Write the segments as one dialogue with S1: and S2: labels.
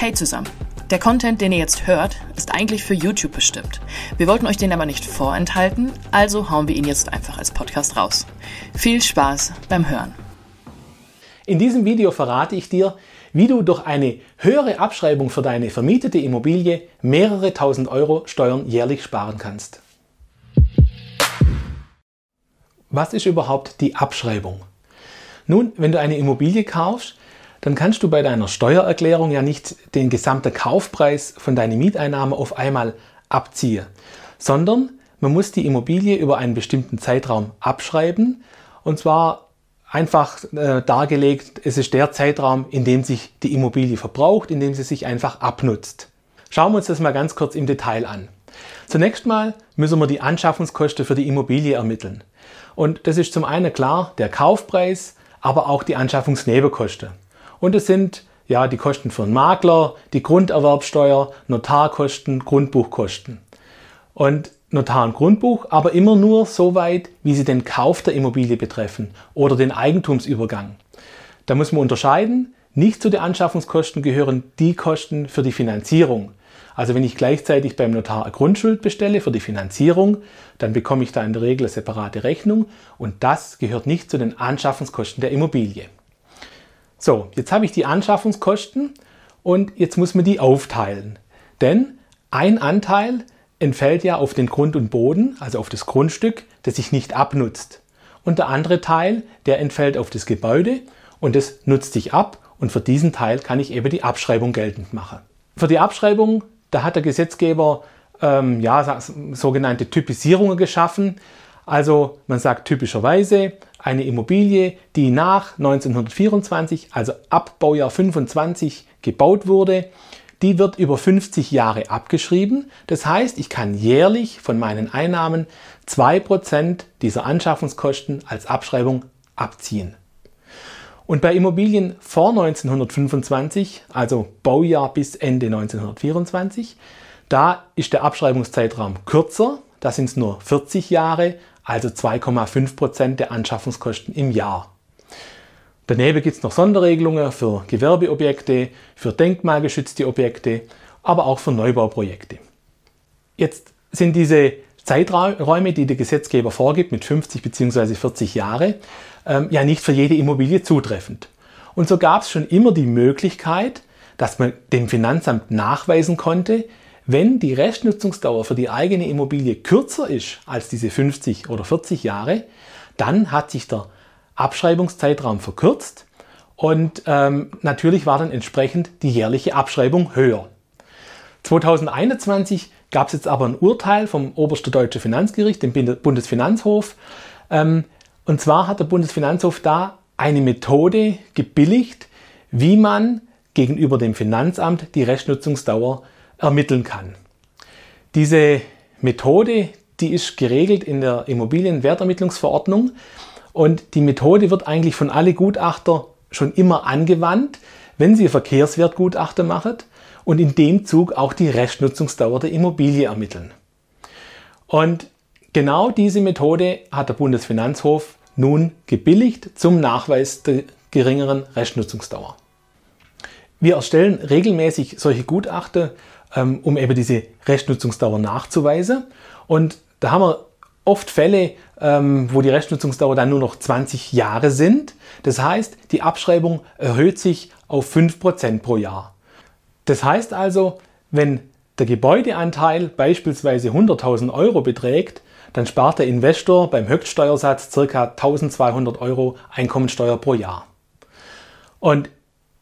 S1: Hey zusammen. Der Content, den ihr jetzt hört, ist eigentlich für YouTube bestimmt. Wir wollten euch den aber nicht vorenthalten, also hauen wir ihn jetzt einfach als Podcast raus. Viel Spaß beim Hören.
S2: In diesem Video verrate ich dir, wie du durch eine höhere Abschreibung für deine vermietete Immobilie mehrere tausend Euro Steuern jährlich sparen kannst. Was ist überhaupt die Abschreibung? Nun, wenn du eine Immobilie kaufst, dann kannst du bei deiner Steuererklärung ja nicht den gesamten Kaufpreis von deiner Mieteinnahme auf einmal abziehen, sondern man muss die Immobilie über einen bestimmten Zeitraum abschreiben und zwar einfach äh, dargelegt, es ist der Zeitraum, in dem sich die Immobilie verbraucht, in dem sie sich einfach abnutzt. Schauen wir uns das mal ganz kurz im Detail an. Zunächst mal müssen wir die Anschaffungskosten für die Immobilie ermitteln. Und das ist zum einen klar der Kaufpreis, aber auch die Anschaffungsnebenkosten. Und es sind ja die Kosten für einen Makler, die Grunderwerbsteuer, Notarkosten, Grundbuchkosten. Und Notar und Grundbuch, aber immer nur so weit, wie sie den Kauf der Immobilie betreffen oder den Eigentumsübergang. Da muss man unterscheiden. Nicht zu den Anschaffungskosten gehören die Kosten für die Finanzierung. Also wenn ich gleichzeitig beim Notar eine Grundschuld bestelle für die Finanzierung, dann bekomme ich da in der Regel eine separate Rechnung und das gehört nicht zu den Anschaffungskosten der Immobilie. So, jetzt habe ich die Anschaffungskosten und jetzt muss man die aufteilen. Denn ein Anteil entfällt ja auf den Grund und Boden, also auf das Grundstück, das sich nicht abnutzt. Und der andere Teil, der entfällt auf das Gebäude und das nutzt sich ab und für diesen Teil kann ich eben die Abschreibung geltend machen. Für die Abschreibung, da hat der Gesetzgeber ähm, ja, sogenannte Typisierungen geschaffen. Also man sagt typischerweise, eine Immobilie, die nach 1924, also ab Baujahr 25 gebaut wurde, die wird über 50 Jahre abgeschrieben. Das heißt, ich kann jährlich von meinen Einnahmen 2% dieser Anschaffungskosten als Abschreibung abziehen. Und bei Immobilien vor 1925, also Baujahr bis Ende 1924, da ist der Abschreibungszeitraum kürzer, da sind es nur 40 Jahre, also 2,5 Prozent der Anschaffungskosten im Jahr. Daneben gibt es noch Sonderregelungen für Gewerbeobjekte, für denkmalgeschützte Objekte, aber auch für Neubauprojekte. Jetzt sind diese Zeiträume, die der Gesetzgeber vorgibt, mit 50 bzw. 40 Jahre, ähm, ja nicht für jede Immobilie zutreffend. Und so gab es schon immer die Möglichkeit, dass man dem Finanzamt nachweisen konnte, wenn die Restnutzungsdauer für die eigene Immobilie kürzer ist als diese 50 oder 40 Jahre, dann hat sich der Abschreibungszeitraum verkürzt und ähm, natürlich war dann entsprechend die jährliche Abschreibung höher. 2021 gab es jetzt aber ein Urteil vom Oberste Deutsche Finanzgericht, dem Bundesfinanzhof. Ähm, und zwar hat der Bundesfinanzhof da eine Methode gebilligt, wie man gegenüber dem Finanzamt die Restnutzungsdauer ermitteln kann. Diese Methode, die ist geregelt in der Immobilienwertermittlungsverordnung und die Methode wird eigentlich von alle Gutachter schon immer angewandt, wenn sie Verkehrswertgutachter machen und in dem Zug auch die Restnutzungsdauer der Immobilie ermitteln. Und genau diese Methode hat der Bundesfinanzhof nun gebilligt zum Nachweis der geringeren Restnutzungsdauer. Wir erstellen regelmäßig solche Gutachten ähm, um eben diese Restnutzungsdauer nachzuweisen. Und da haben wir oft Fälle, ähm, wo die Restnutzungsdauer dann nur noch 20 Jahre sind. Das heißt, die Abschreibung erhöht sich auf 5% pro Jahr. Das heißt also, wenn der Gebäudeanteil beispielsweise 100.000 Euro beträgt, dann spart der Investor beim Höchststeuersatz ca. 1200 Euro Einkommensteuer pro Jahr. Und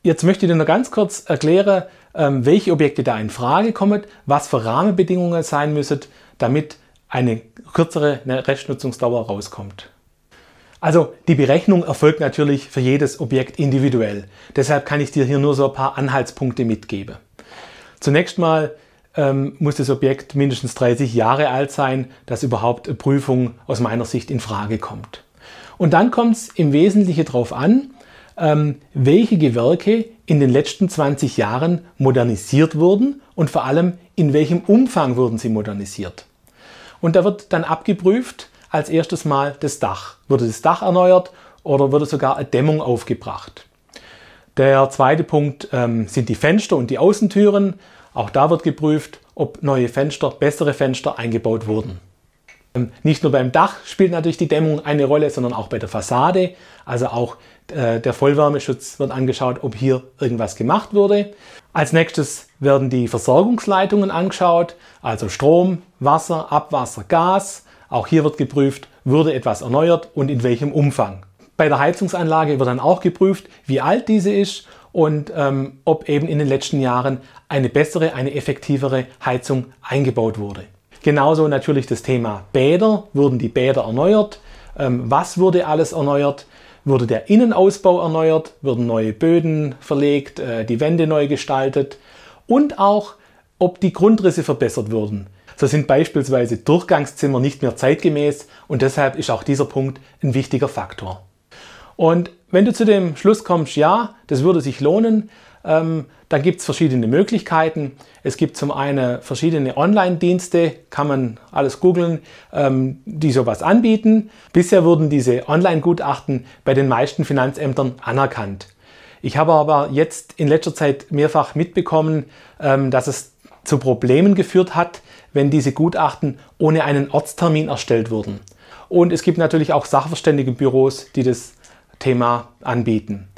S2: jetzt möchte ich dir noch ganz kurz erklären, welche Objekte da in Frage kommen, was für Rahmenbedingungen sein müssen, damit eine kürzere Restnutzungsdauer rauskommt. Also die Berechnung erfolgt natürlich für jedes Objekt individuell. Deshalb kann ich dir hier nur so ein paar Anhaltspunkte mitgeben. Zunächst mal ähm, muss das Objekt mindestens 30 Jahre alt sein, dass überhaupt eine Prüfung aus meiner Sicht in Frage kommt. Und dann kommt es im Wesentlichen darauf an, ähm, welche Gewerke in den letzten 20 Jahren modernisiert wurden und vor allem in welchem Umfang wurden sie modernisiert. Und da wird dann abgeprüft als erstes Mal das Dach. Wurde das Dach erneuert oder wurde sogar eine Dämmung aufgebracht? Der zweite Punkt ähm, sind die Fenster und die Außentüren. Auch da wird geprüft, ob neue Fenster, bessere Fenster eingebaut wurden. Ähm, nicht nur beim Dach spielt natürlich die Dämmung eine Rolle, sondern auch bei der Fassade. Also auch äh, der Vollwärmeschutz wird angeschaut, ob hier irgendwas gemacht wurde. Als nächstes werden die Versorgungsleitungen angeschaut, also Strom, Wasser, Abwasser, Gas. Auch hier wird geprüft, wurde etwas erneuert und in welchem Umfang. Bei der Heizungsanlage wird dann auch geprüft, wie alt diese ist und ähm, ob eben in den letzten Jahren eine bessere, eine effektivere Heizung eingebaut wurde. Genauso natürlich das Thema Bäder. Wurden die Bäder erneuert? Ähm, was wurde alles erneuert? Wurde der Innenausbau erneuert? Wurden neue Böden verlegt? Äh, die Wände neu gestaltet? Und auch, ob die Grundrisse verbessert wurden. So sind beispielsweise Durchgangszimmer nicht mehr zeitgemäß und deshalb ist auch dieser Punkt ein wichtiger Faktor. Und wenn du zu dem Schluss kommst, ja, das würde sich lohnen, ähm, dann gibt es verschiedene Möglichkeiten. Es gibt zum einen verschiedene Online-Dienste, kann man alles googeln, ähm, die sowas anbieten. Bisher wurden diese Online-Gutachten bei den meisten Finanzämtern anerkannt. Ich habe aber jetzt in letzter Zeit mehrfach mitbekommen, ähm, dass es zu Problemen geführt hat, wenn diese Gutachten ohne einen Ortstermin erstellt wurden. Und es gibt natürlich auch Sachverständigenbüros, die das Thema anbieten.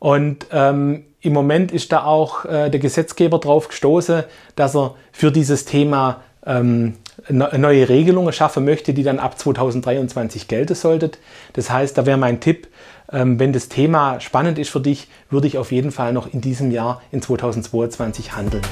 S2: Und ähm, im Moment ist da auch äh, der Gesetzgeber drauf gestoßen, dass er für dieses Thema ähm, neue Regelungen schaffen möchte, die dann ab 2023 gelten sollten. Das heißt, da wäre mein Tipp, ähm, wenn das Thema spannend ist für dich, würde ich auf jeden Fall noch in diesem Jahr in 2022 handeln.